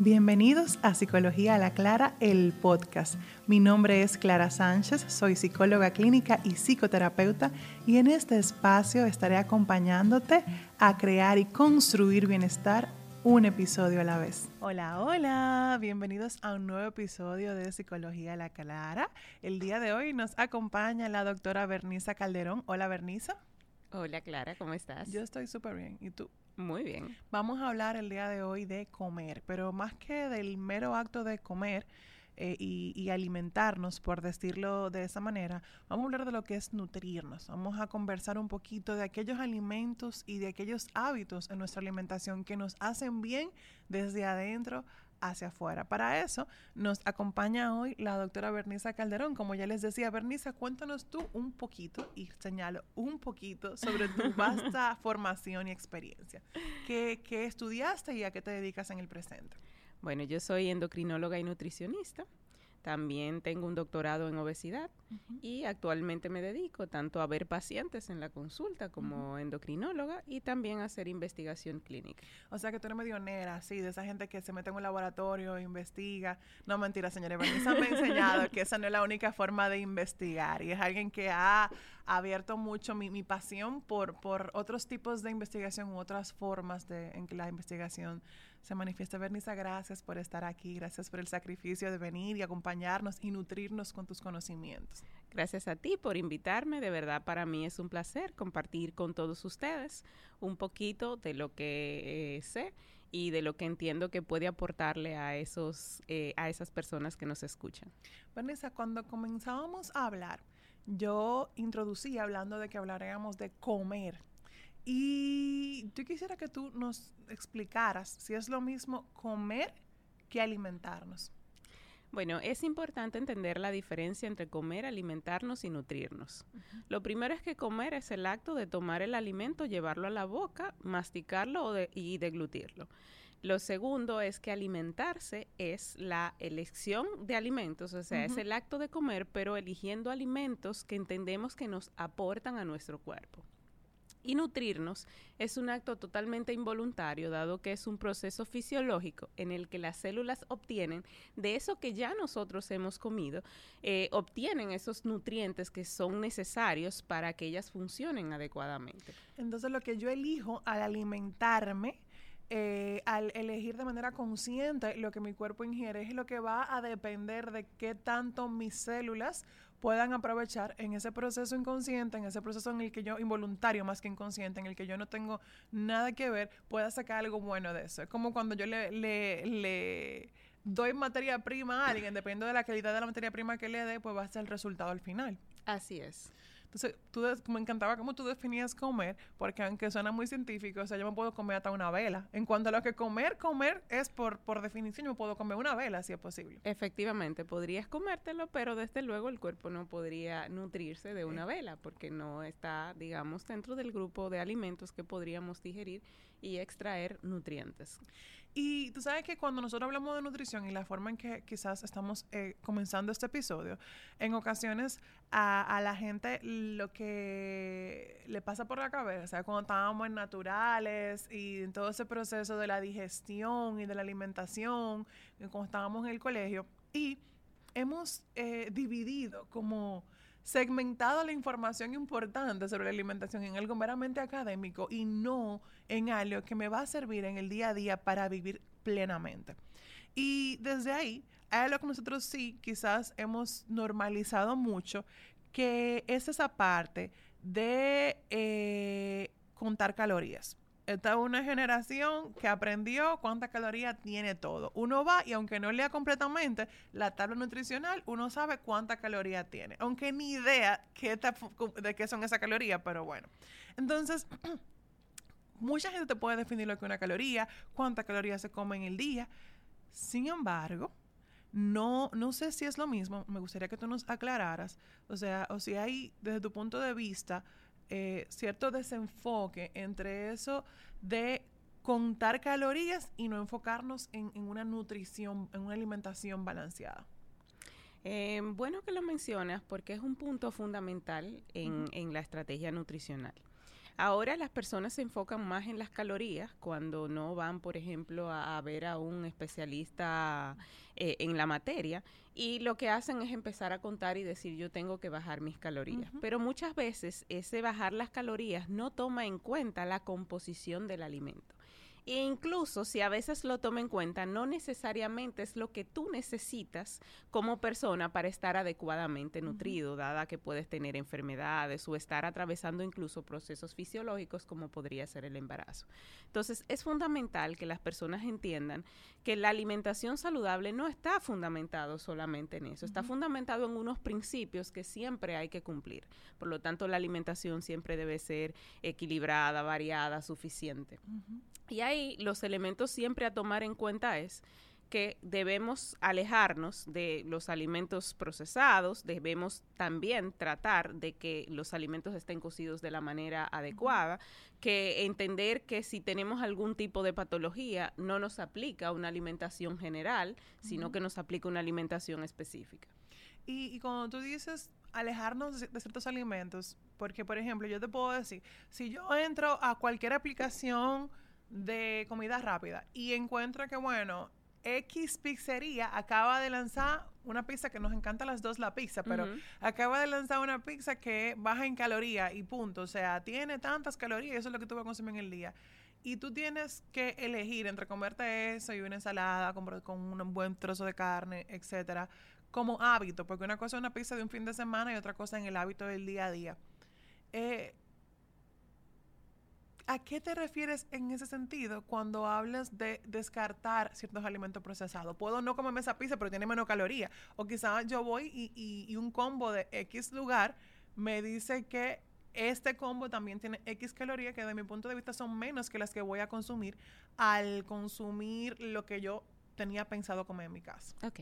Bienvenidos a Psicología a la Clara, el podcast. Mi nombre es Clara Sánchez, soy psicóloga clínica y psicoterapeuta y en este espacio estaré acompañándote a crear y construir bienestar un episodio a la vez. Hola, hola, bienvenidos a un nuevo episodio de Psicología a la Clara. El día de hoy nos acompaña la doctora Berniza Calderón. Hola, Berniza. Hola, Clara, ¿cómo estás? Yo estoy súper bien. ¿Y tú? Muy bien. Vamos a hablar el día de hoy de comer, pero más que del mero acto de comer eh, y, alimentarnos, por decirlo de esa manera, vamos a hablar de lo que es nutrirnos. Vamos a conversar un poquito de aquellos alimentos y de aquellos hábitos en nuestra alimentación que nos hacen bien desde adentro hacia afuera. Para eso nos acompaña hoy la doctora Berniza Calderón. Como ya les decía, Berniza, cuéntanos tú un poquito, y señalo un poquito, sobre tu vasta formación y experiencia. ¿Qué, ¿Qué estudiaste y a qué te dedicas en el presente? Bueno, yo soy endocrinóloga y nutricionista. También tengo un doctorado en obesidad y actualmente me dedico tanto a ver pacientes en la consulta como endocrinóloga y también a hacer investigación clínica. O sea que tú eres medionera, sí, de esa gente que se mete en un laboratorio, investiga. No, mentira, señora me ha enseñado que esa no es la única forma de investigar y es alguien que ha abierto mucho mi, mi pasión por, por otros tipos de investigación u otras formas de, en que la investigación se manifiesta. Bernice, gracias por estar aquí, gracias por el sacrificio de venir y acompañarnos y nutrirnos con tus conocimientos. Gracias a ti por invitarme, de verdad para mí es un placer compartir con todos ustedes un poquito de lo que eh, sé y de lo que entiendo que puede aportarle a esos eh, a esas personas que nos escuchan. Vanessa, cuando comenzábamos a hablar, yo introducí hablando de que hablaríamos de comer y yo quisiera que tú nos explicaras si es lo mismo comer que alimentarnos. Bueno, es importante entender la diferencia entre comer, alimentarnos y nutrirnos. Lo primero es que comer es el acto de tomar el alimento, llevarlo a la boca, masticarlo y deglutirlo. Lo segundo es que alimentarse es la elección de alimentos, o sea, es el acto de comer, pero eligiendo alimentos que entendemos que nos aportan a nuestro cuerpo. Y nutrirnos es un acto totalmente involuntario, dado que es un proceso fisiológico en el que las células obtienen de eso que ya nosotros hemos comido, eh, obtienen esos nutrientes que son necesarios para que ellas funcionen adecuadamente. Entonces lo que yo elijo al alimentarme, eh, al elegir de manera consciente lo que mi cuerpo ingiere, es lo que va a depender de qué tanto mis células puedan aprovechar en ese proceso inconsciente, en ese proceso en el que yo, involuntario más que inconsciente, en el que yo no tengo nada que ver, pueda sacar algo bueno de eso. Es como cuando yo le, le, le doy materia prima a alguien, dependiendo de la calidad de la materia prima que le dé, pues va a ser el resultado al final. Así es. Entonces, tú me encantaba cómo tú definías comer, porque aunque suena muy científico, o sea, yo me puedo comer hasta una vela. En cuanto a lo que comer, comer es por, por definición, yo me puedo comer una vela si es posible. Efectivamente, podrías comértelo, pero desde luego el cuerpo no podría nutrirse de una vela, porque no está, digamos, dentro del grupo de alimentos que podríamos digerir y extraer nutrientes. Y tú sabes que cuando nosotros hablamos de nutrición y la forma en que quizás estamos eh, comenzando este episodio, en ocasiones a, la gente lo que le pasa por la cabeza, cuando estábamos en naturales y en todo ese proceso de la digestión y de la alimentación, cuando estábamos en el colegio, y hemos eh, dividido como segmentado la información importante sobre la alimentación en algo meramente académico y no en algo que me va a servir en el día a día para vivir plenamente. Y desde ahí, hay lo que nosotros sí quizás hemos normalizado mucho, que es esa parte de eh, contar calorías. Esta es una generación que aprendió cuántas calorías tiene todo. Uno va y aunque no lea completamente la tabla nutricional, uno sabe cuántas calorías tiene. Aunque ni idea de qué son esas calorías, pero bueno. Entonces, mucha gente te puede definir lo que es una caloría, cuántas calorías se come en el día. Sin embargo, no, no sé si es lo mismo. Me gustaría que tú nos aclararas. O sea, o si hay, desde tu punto de vista, eh, cierto desenfoque entre eso de contar calorías y no enfocarnos en, una nutrición, en una alimentación balanceada. Eh, bueno que lo mencionas porque es un punto fundamental en, en la estrategia nutricional. Ahora las personas se enfocan más en las calorías cuando no van, por ejemplo, a, ver a un especialista eh, en la materia y lo que hacen es empezar a contar y decir yo tengo que bajar mis calorías. Pero muchas veces ese bajar las calorías no toma en cuenta la composición del alimento. E incluso si a veces lo toma en cuenta, no necesariamente es lo que tú necesitas como persona para estar adecuadamente nutrido, dada que puedes tener enfermedades o estar atravesando incluso procesos fisiológicos como podría ser el embarazo. Entonces, es fundamental que las personas entiendan que la alimentación saludable no está fundamentado solamente en eso, está fundamentado en unos principios que siempre hay que cumplir. Por lo tanto, la alimentación siempre debe ser equilibrada, variada, suficiente. Y ahí los elementos siempre a tomar en cuenta es que debemos alejarnos de los alimentos procesados, debemos también tratar de que los alimentos estén cocidos de la manera adecuada, que entender que si tenemos algún tipo de patología no nos aplica una alimentación general, sino que nos aplica una alimentación específica. Y, y cuando tú dices alejarnos de ciertos alimentos, porque por ejemplo yo te puedo decir, si yo entro a cualquier aplicación, de comida rápida y encuentro que, bueno, X pizzería acaba de lanzar una pizza que nos encanta a las dos la pizza, pero acaba de lanzar una pizza que baja en calorías y punto. O sea, tiene tantas calorías y eso es lo que tú vas a consumir en el día. Y tú tienes que elegir entre comerte eso y una ensalada con, con un buen trozo de carne, etcétera, como hábito, porque una cosa es una pizza de un fin de semana y otra cosa en el hábito del día a día. Eh, ¿A qué te refieres en ese sentido cuando hablas de descartar ciertos alimentos procesados? Puedo no comerme esa pizza, pero tiene menos calorías. O quizás yo voy y, un combo de X lugar me dice que este combo también tiene X calorías que desde mi punto de vista son menos que las que voy a consumir al consumir lo que yo tenía pensado comer en mi casa. Ok.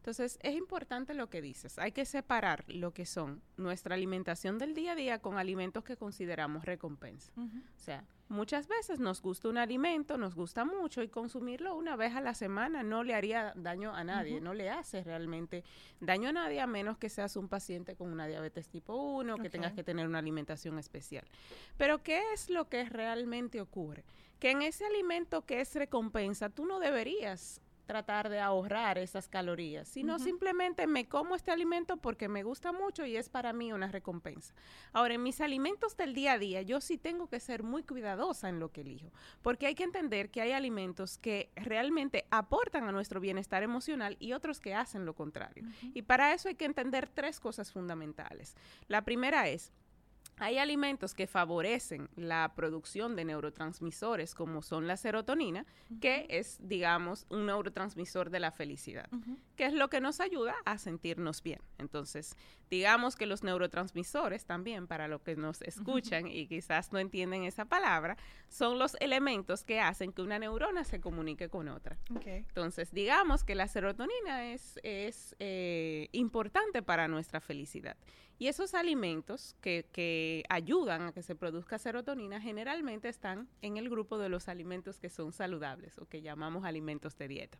Entonces, es importante lo que dices. Hay que separar lo que son nuestra alimentación del día a día con alimentos que consideramos recompensa. O sea, muchas veces nos gusta un alimento, nos gusta mucho y consumirlo una vez a la semana no le haría daño a nadie, no le hace realmente daño a nadie a menos que seas un paciente con una diabetes tipo 1, que tengas que tener una alimentación especial. Pero ¿qué es lo que realmente ocurre? Que en ese alimento que es recompensa, tú no deberías tratar de ahorrar esas calorías, sino simplemente me como este alimento porque me gusta mucho y es para mí una recompensa. Ahora, en mis alimentos del día a día, yo sí tengo que ser muy cuidadosa en lo que elijo, porque hay que entender que hay alimentos que realmente aportan a nuestro bienestar emocional y otros que hacen lo contrario. Y para eso hay que entender tres cosas fundamentales. La primera es, hay alimentos que favorecen la producción de neurotransmisores, como son la serotonina, que es, digamos, un neurotransmisor de la felicidad, que es lo que nos ayuda a sentirnos bien. Entonces, digamos que los neurotransmisores también, para los que nos escuchan y quizás no entienden esa palabra, son los elementos que hacen que una neurona se comunique con otra. Entonces, digamos que la serotonina es, es eh, importante para nuestra felicidad. Y esos alimentos que, que, ayudan a que se produzca serotonina generalmente están en el grupo de los alimentos que son saludables o que llamamos alimentos de dieta.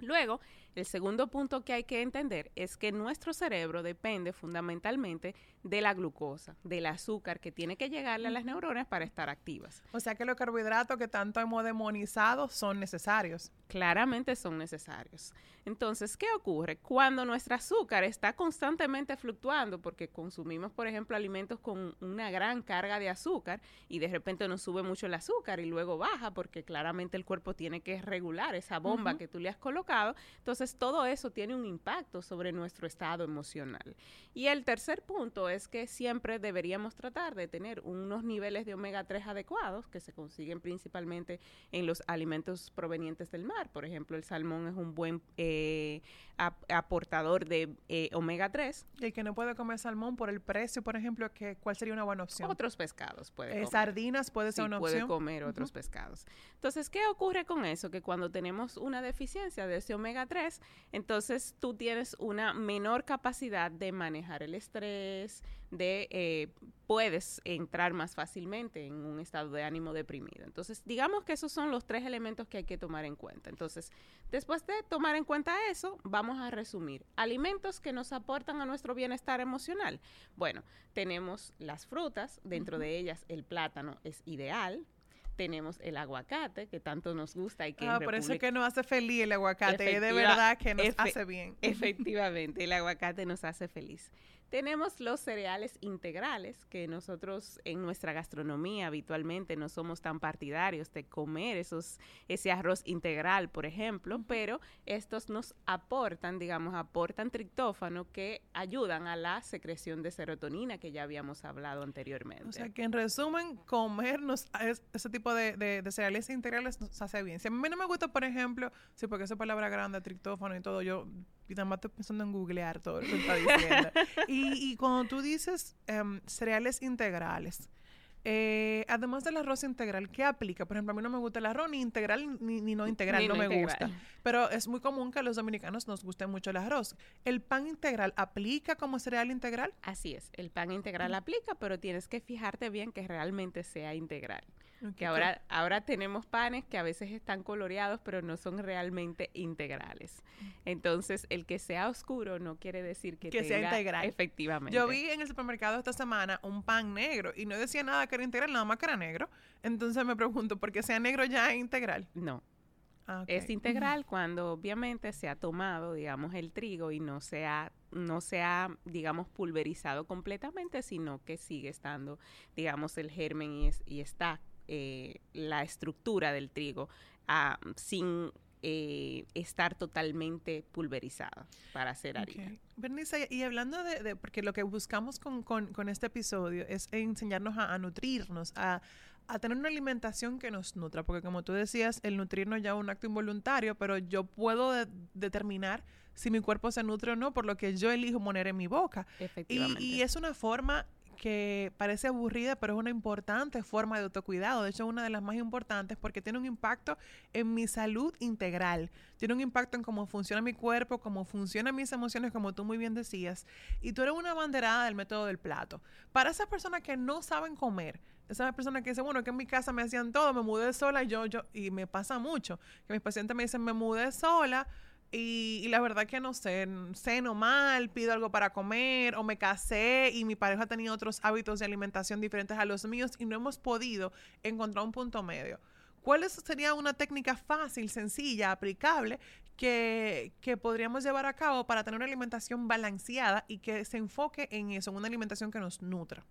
Luego, el segundo punto que hay que entender es que nuestro cerebro depende fundamentalmente de la glucosa, del azúcar que tiene que llegarle a las neuronas para estar activas. O sea que los carbohidratos que tanto hemos demonizado son necesarios. Claramente son necesarios. Entonces, ¿qué ocurre? Cuando nuestro azúcar está constantemente fluctuando, porque consumimos, por ejemplo, alimentos con una gran carga de azúcar y de repente nos sube mucho el azúcar y luego baja, porque claramente el cuerpo tiene que regular esa bomba que tú le has colocado. Entonces, todo eso tiene un impacto sobre nuestro estado emocional. Y el tercer punto es que siempre deberíamos tratar de tener unos niveles de omega 3 adecuados, que se consiguen principalmente en los alimentos provenientes del mar. Por ejemplo, el salmón es un buen eh, aportador de eh, omega 3. Y el que no puede comer salmón por el precio, por ejemplo, que, ¿cuál sería una buena opción? Otros pescados puede eh, Sardinas puede ser una opción. Puede comer otros pescados. Entonces, ¿qué ocurre con eso? Que cuando tenemos una deficiencia de ese omega 3, entonces tú tienes una menor capacidad de manejar el estrés, de eh, puedes entrar más fácilmente en un estado de ánimo deprimido. Entonces, digamos que esos son los tres elementos que hay que tomar en cuenta. Entonces, después de tomar en cuenta eso, vamos a resumir. Alimentos que nos aportan a nuestro bienestar emocional. Bueno, tenemos las frutas, dentro de ellas el plátano es ideal, tenemos el aguacate, que tanto nos gusta y que... Ah, por eso es que nos hace feliz el aguacate, es de verdad que nos hace bien. Efectivamente, el aguacate nos hace feliz. Tenemos los cereales integrales, que nosotros en nuestra gastronomía habitualmente no somos tan partidarios de comer esos, ese arroz integral, por ejemplo, pero estos nos aportan, digamos, aportan triptófano que ayudan a la secreción de serotonina que ya habíamos hablado anteriormente. O sea que en resumen, comernos ese tipo de, cereales integrales nos hace bien. Si a mí no me gusta, por ejemplo, sí, porque esa palabra grande, triptófano y todo, yo y nada más estoy pensando en googlear todo lo que está diciendo. y, y, cuando tú dices em, cereales integrales, eh, además del arroz integral, ¿qué aplica? Por ejemplo, a mí no me gusta el arroz ni integral ni, no integral, no, me gusta. Pero es muy común que a los dominicanos nos guste mucho el arroz. ¿El pan integral aplica como cereal integral? Así es, el pan integral aplica, pero tienes que fijarte bien que realmente sea integral que ahora, ahora tenemos panes que a veces están coloreados, pero no son realmente integrales. Entonces, el que sea oscuro no quiere decir que, sea integral. Efectivamente. Yo vi en el supermercado esta semana un pan negro y no decía nada que era integral, nada más que era negro. Entonces me pregunto, ¿por qué sea negro ya es integral? No. Ah, es integral cuando obviamente se ha tomado, digamos, el trigo y no se ha, no se ha, digamos, pulverizado completamente, sino que sigue estando, digamos, el germen y, y está eh, la estructura del trigo ah, sin eh, estar totalmente pulverizada para hacer harina. Bernice, y hablando de, porque lo que buscamos con, con, este episodio es enseñarnos a, nutrirnos, a, a, tener una alimentación que nos nutra, porque como tú decías, el nutrirnos ya es un acto involuntario, pero yo puedo determinar si mi cuerpo se nutre o no por lo que yo elijo poner en mi boca. Efectivamente. y es una forma que parece aburrida, pero es una importante forma de autocuidado. De hecho, una de las más importantes porque tiene un impacto en mi salud integral. Tiene un impacto en cómo funciona mi cuerpo, cómo funcionan mis emociones, como tú muy bien decías. Y tú eres una banderada del método del plato. Para esas personas que no saben comer, esas personas que dicen, bueno, que en mi casa me hacían todo, me mudé sola yo, yo, y me pasa mucho, que mis pacientes me dicen, me mudé sola y, la verdad que no sé, ceno mal, pido algo para comer o me casé y mi pareja tenido otros hábitos de alimentación diferentes a los míos y no hemos podido encontrar un punto medio. ¿Cuál sería una técnica fácil, sencilla, aplicable que, que, podríamos llevar a cabo para tener una alimentación balanceada y que se enfoque en eso, en una alimentación que nos nutra?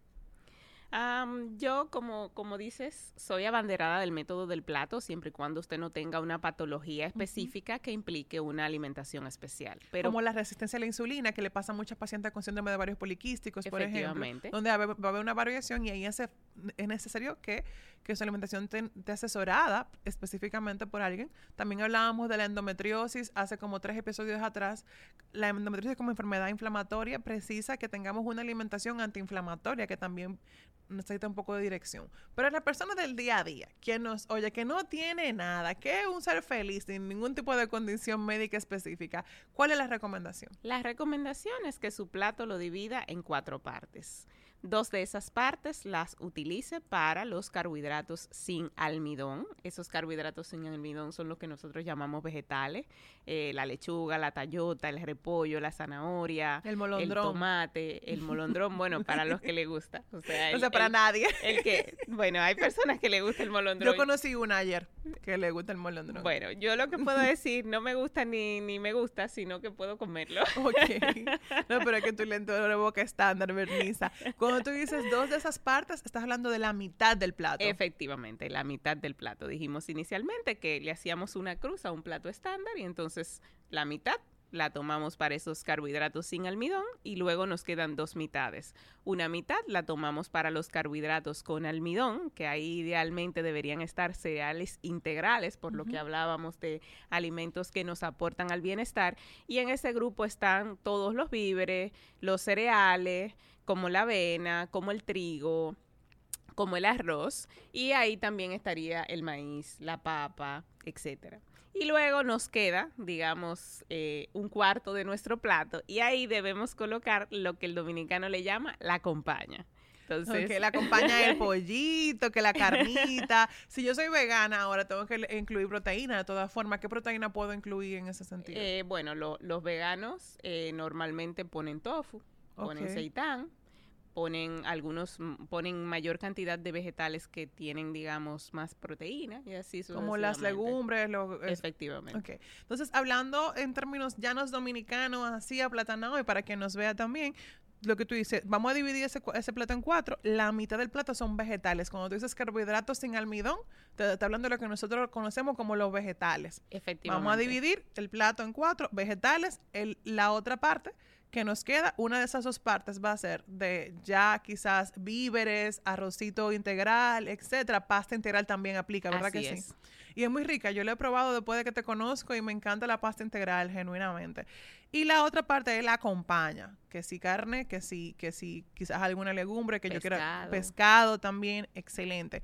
Yo, como, como dices, soy abanderada del método del plato siempre y cuando usted no tenga una patología específica que implique una alimentación especial. Pero, como la resistencia a la insulina, que le pasa a muchas pacientes con síndrome de varios poliquísticos, por ejemplo, donde va a haber una variación y ahí es, es necesario que, que su alimentación esté asesorada específicamente por alguien. También hablábamos de la endometriosis hace como tres episodios atrás. La endometriosis como enfermedad inflamatoria precisa que tengamos una alimentación antiinflamatoria que también necesita un poco de dirección. Pero la persona del día a día, quien nos oye, que no tiene nada, que es un ser feliz sin ningún tipo de condición médica específica, ¿cuál es la recomendación? La recomendación es que su plato lo divida en cuatro partes. Dos de esas partes las utilice para los carbohidratos sin almidón. Esos carbohidratos sin almidón son los que nosotros llamamos vegetales. Eh, la lechuga, la tallota, el repollo, la zanahoria, el, molondrón. el tomate, el molondrón. bueno, para los que le gusta. O sea, para nadie. El que, bueno, hay personas que le gusta el molondrón. Yo conocí una ayer que le gusta el molondrón. Bueno, yo lo que puedo decir, no me gusta ni, ni me gusta, sino que puedo comerlo. ok. No, pero es que tu lento de boca estándar, Berniza. Cuando tú dices dos de esas partes, estás hablando de la mitad del plato. Efectivamente, la mitad del plato. Dijimos inicialmente que le hacíamos una cruz a un plato estándar y entonces la mitad la tomamos para esos carbohidratos sin almidón y luego nos quedan dos mitades. Una mitad la tomamos para los carbohidratos con almidón, que ahí idealmente deberían estar cereales integrales, por lo que hablábamos de alimentos que nos aportan al bienestar. Y en ese grupo están todos los víveres, los cereales, como la avena, como el trigo, como el arroz, y ahí también estaría el maíz, la papa, etcétera. Y luego nos queda, digamos, eh, un cuarto de nuestro plato y ahí debemos colocar lo que el dominicano le llama la compañía. Entonces, que la acompaña el pollito, que la carnita. si yo soy vegana, ahora tengo que incluir proteína de todas formas. ¿Qué proteína puedo incluir en ese sentido? Eh, bueno, los veganos eh, normalmente ponen tofu, ponen seitán, ponen algunos ponen mayor cantidad de vegetales que tienen digamos más proteína y así como las legumbres lo, efectivamente okay. entonces hablando en términos llanos dominicanos así aplatanado y para que nos vea también lo que tú dices, vamos a dividir ese, ese, plato en cuatro. La mitad del plato son vegetales. Cuando tú dices carbohidratos sin almidón, te está hablando de lo que nosotros conocemos como los vegetales. Efectivamente. Vamos a dividir el plato en cuatro vegetales. El, la otra parte que nos queda, una de esas dos partes va a ser de ya quizás víveres, arrocito integral, etcétera. Pasta integral también aplica, ¿verdad que sí? Y es muy rica. Yo lo he probado después de que te conozco y me encanta la pasta integral, genuinamente. Y la otra parte es la acompaña, que si carne, que si, que si quizás alguna legumbre, que yo quiera pescado también, excelente.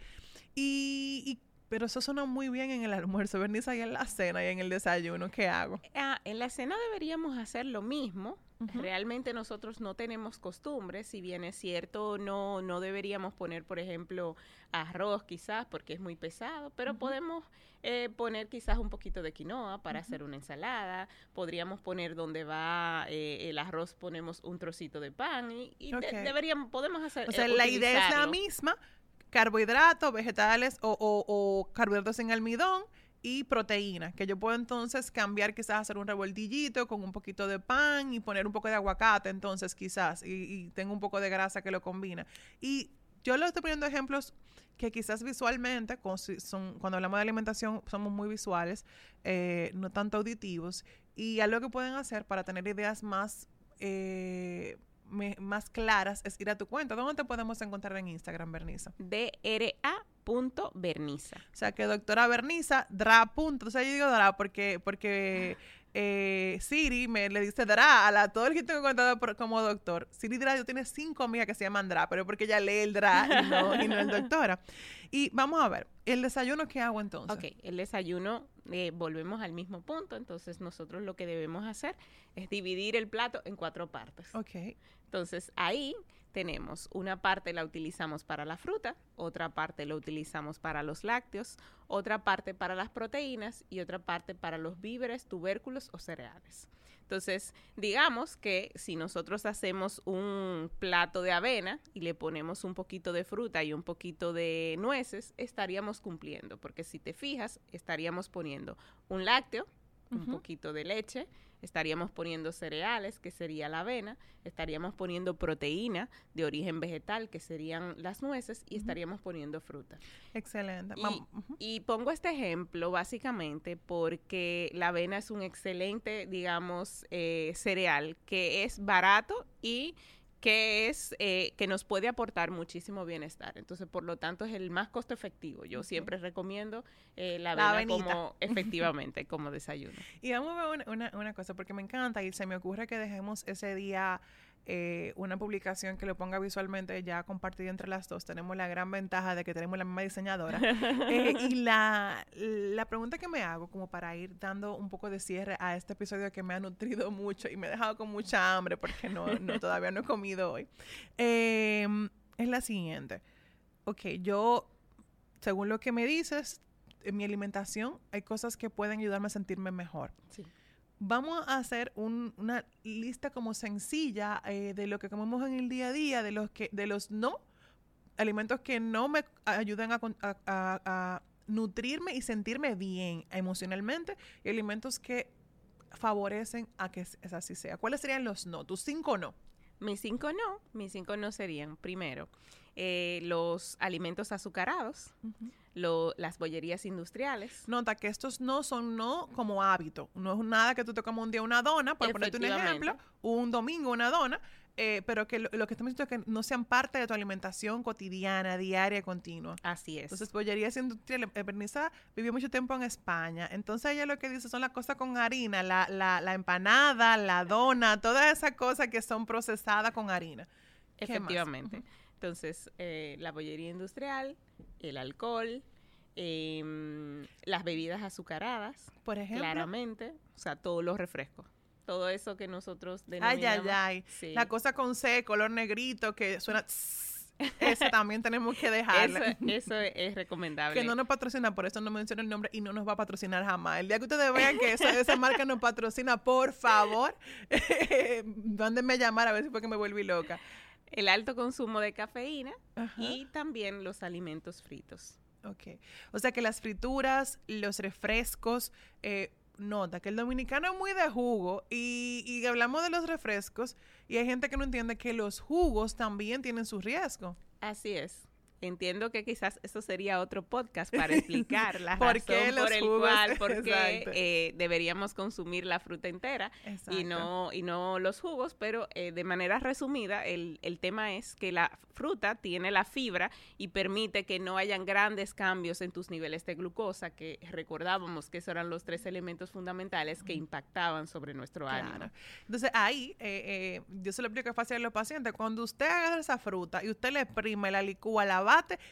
y pero eso suena muy bien en el almuerzo, Bernice, y en la cena y en el desayuno. ¿Qué hago? Ah, en la cena deberíamos hacer lo mismo. Realmente nosotros no tenemos costumbre, si bien es cierto, no, no deberíamos poner, por ejemplo, arroz quizás porque es muy pesado, pero podemos eh, poner quizás un poquito de quinoa para hacer una ensalada, podríamos poner donde va eh, el arroz, ponemos un trocito de pan y, deberíamos, podemos hacer... O sea, la idea es la misma, carbohidratos, vegetales o, carbohidratos en almidón y proteína, que yo puedo entonces cambiar quizás hacer un revoltillito con un poquito de pan y poner un poco de aguacate entonces quizás y, tengo un poco de grasa que lo combina. Y yo le estoy poniendo ejemplos que quizás visualmente, cuando hablamos de alimentación, somos muy visuales, eh, no tanto auditivos, y algo que pueden hacer para tener ideas más... Eh, más claras es ir a tu cuenta. ¿Dónde te podemos encontrar en Instagram, Berniza? DRA.berniza. O sea, que doctora Berniza, dra. O sea, yo digo dra porque, porque eh, Siri me le dice dra a la, todo el que tengo contado como doctor. Siri Dra, yo tiene cinco amigas que se llaman dra, pero porque ella lee el dra y no, y no el doctora. Y vamos a ver, ¿el desayuno qué hago entonces? Ok, el desayuno, eh, volvemos al mismo punto, entonces nosotros lo que debemos hacer es dividir el plato en cuatro partes. Ok. Entonces ahí tenemos una parte la utilizamos para la fruta, otra parte la utilizamos para los lácteos, otra parte para las proteínas y otra parte para los víveres, tubérculos o cereales. Entonces, digamos que si nosotros hacemos un plato de avena y le ponemos un poquito de fruta y un poquito de nueces, estaríamos cumpliendo, porque si te fijas, estaríamos poniendo un lácteo, un poquito de leche, estaríamos poniendo cereales, que sería la avena, estaríamos poniendo proteína de origen vegetal, que serían las nueces, y estaríamos poniendo fruta. Excelente. Y, pongo este ejemplo básicamente porque la avena es un excelente, digamos, eh, cereal que es barato y que es eh, que nos puede aportar muchísimo bienestar. Entonces, por lo tanto, es el más costo efectivo. Yo siempre recomiendo eh, la, avena como efectivamente como desayuno. Y vamos a ver una, una, cosa, porque me encanta y se me ocurre que dejemos ese día eh, una publicación que lo ponga visualmente ya compartida entre las dos. Tenemos la gran ventaja de que tenemos la misma diseñadora. Eh, y la, la pregunta que me hago, como para ir dando un poco de cierre a este episodio que me ha nutrido mucho y me ha dejado con mucha hambre porque no, no todavía no he comido hoy, em, es la siguiente. Ok, yo, según lo que me dices, en mi alimentación hay cosas que pueden ayudarme a sentirme mejor. Sí vamos a hacer una lista como sencilla eh, de lo que comemos en el día a día, de los que, de los no, alimentos que no me ayudan a, nutrirme y sentirme bien emocionalmente, y alimentos que favorecen a que es así sea. ¿Cuáles serían los no? Tus cinco no. Mis cinco no, mis cinco no serían, primero, eh, los alimentos azucarados, las bollerías industriales. Nota que estos no son no como hábito, no es nada que tú te comas un día una dona, por ponerte un ejemplo, un domingo una dona, eh, pero que lo, que estamos diciendo es que no sean parte de tu alimentación cotidiana, diaria, continua. Así es. Entonces, bollerías industriales. Bernice vivió mucho tiempo en España. Entonces, ella lo que dice son las cosas con harina, la, la, la empanada, la dona, todas esas cosas que son procesadas con harina. Efectivamente. Entonces, eh, la bollería industrial, el alcohol, em, las bebidas azucaradas, Por ejemplo. claramente, o sea, todos los refrescos. Todo eso que nosotros Ay, denominamos. ay, ay. Sí. La cosa con C, color negrito, que suena... tss, Esa también tenemos que Eso, dejarla. eso es recomendable. Que no nos patrocina, por eso no menciono el nombre y no nos va a patrocinar jamás. El día que ustedes vean que esa, esa marca nos patrocina, por favor, mándenme a llamar a ver si fue que me volví loca. El alto consumo de cafeína Ajá. y también los alimentos fritos. Ok. O sea que las frituras, los refrescos, eh, nota que el dominicano es muy de jugo y, y hablamos de los refrescos y hay gente que no entiende que los jugos también tienen su riesgo. Así es. Entiendo que quizás eso sería otro podcast para explicar la ¿Por razón qué por el jugos? cual, por Exacto. qué eh, deberíamos consumir la fruta entera y no, y no los jugos, pero eh, de manera resumida, el, el tema es que la fruta tiene la fibra y permite que no hayan grandes cambios en tus niveles de glucosa, que recordábamos que esos eran los tres elementos fundamentales que impactaban sobre nuestro ánimo. Claro. Entonces ahí, eh, eh, yo se lo explico fácil a los pacientes, cuando usted agarra esa fruta y usted le exprime, la licúa, la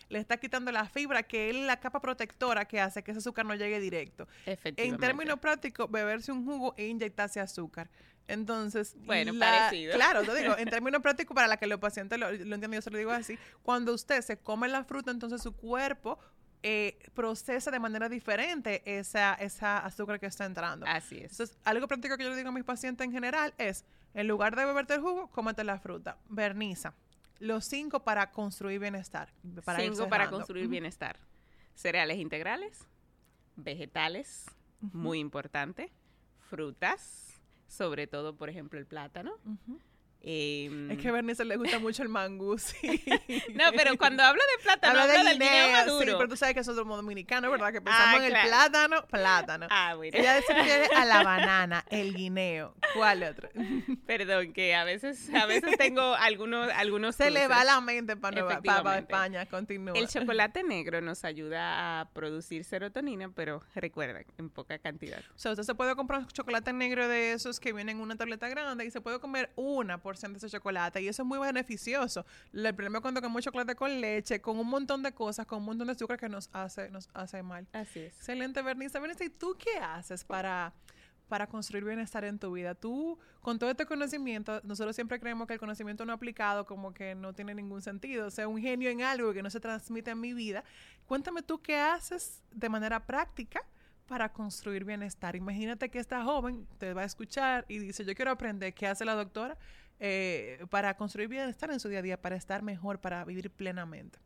le está quitando la fibra, que es la capa protectora que hace que ese azúcar no llegue directo. En términos prácticos, beberse un jugo e inyectarse azúcar. Entonces, Bueno, la- parecido. Claro, te digo, en términos prácticos, para la que los pacientes lo, lo entienden, yo se lo digo así, cuando usted se come la fruta, entonces su cuerpo eh, procesa de manera diferente esa, esa azúcar que está entrando. Así es. Entonces, algo práctico que yo le digo a mis pacientes en general es, en lugar de beberte el jugo, cómete la fruta. Verniza. Los cinco para construir bienestar. Para Cinco para construir bienestar. Cereales integrales, vegetales, muy importante, frutas, sobre todo, por ejemplo, el plátano. Em, Es que a Bernice le gusta mucho el mangú, sí. no, pero cuando hablo de plátano, Habla hablo de del guineo guineo, sí, maduro. pero tú sabes que nosotros somos dominicanos, ¿verdad? Que pensamos en el claro. plátano, plátano. Ah, bueno. Ella se refiere a la banana, el guineo. ¿Cuál otro? Perdón, que a veces, a veces tengo algunos, algunos Se le va la mente para, Nueva, para. España. Continúa. El chocolate negro nos ayuda a producir serotonina, pero recuerden, en poca cantidad. O sea, usted se puede comprar un chocolate negro de esos que vienen en una tableta grande y se puede comer una porción de ese chocolate y eso es muy beneficioso. El problema es cuando comemos chocolate con leche, con un montón de cosas, con un montón de azúcar que nos hace, nos hace mal. Así es. Excelente, Bernice. Bernice, ¿y tú qué haces para, para construir bienestar en tu vida? Tú, con todo este conocimiento, nosotros siempre creemos que el conocimiento no aplicado como que no tiene ningún sentido, o sea, un genio en algo que no se transmite en mi vida. Cuéntame tú qué haces de manera práctica para construir bienestar. Imagínate que esta joven te va a escuchar y dice, yo quiero aprender qué hace la doctora eh, para construir bienestar en su día a día, para estar mejor, para vivir plenamente.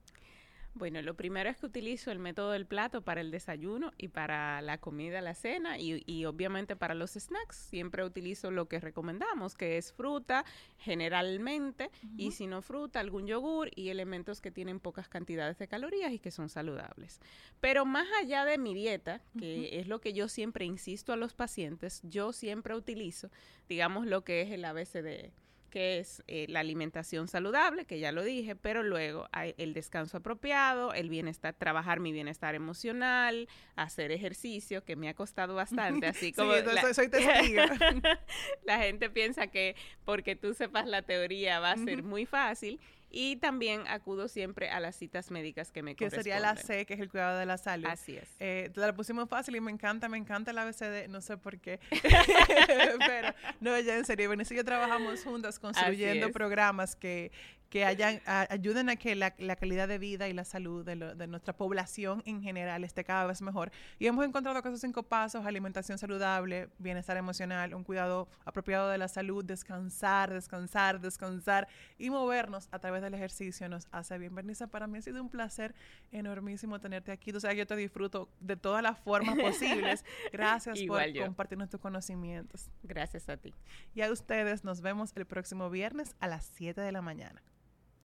Bueno, lo primero es que utilizo el método del plato para el desayuno y para la comida, la cena y, y obviamente para los snacks. Siempre utilizo lo que recomendamos, que es fruta generalmente y si no fruta, algún yogur y elementos que tienen pocas cantidades de calorías y que son saludables. Pero más allá de mi dieta, que es lo que yo siempre insisto a los pacientes, yo siempre utilizo, digamos, lo que es el ABCD que es eh, la alimentación saludable, que ya lo dije, pero luego hay el descanso apropiado, el bienestar, trabajar mi bienestar emocional, hacer ejercicio, que me ha costado bastante, así como sí, la, soy, la gente piensa que porque tú sepas la teoría va a ser muy fácil y también acudo siempre a las citas médicas que me que sería la. C, que es el cuidado de la salud. Así es. Eh, te la pusimos fácil y me encanta, me encanta el ABCD, no sé por qué. Pero, no, ya en serio, Benicio y yo trabajamos juntas construyendo programas que, que hayan, a- ayuden a que la, la calidad de vida y la salud de, lo- de nuestra población en general esté cada vez mejor. Y hemos encontrado que esos cinco pasos, alimentación saludable, bienestar emocional, un cuidado apropiado de la salud, descansar, descansar, descansar y movernos a través del ejercicio nos hace bien. Bernice, para mí ha sido un placer enormísimo tenerte aquí. Tú sabes, yo te disfruto de todas las formas posibles. Gracias por yo. compartirnos tus conocimientos. Gracias a ti. Y a ustedes nos vemos el próximo viernes a las 7 de la mañana.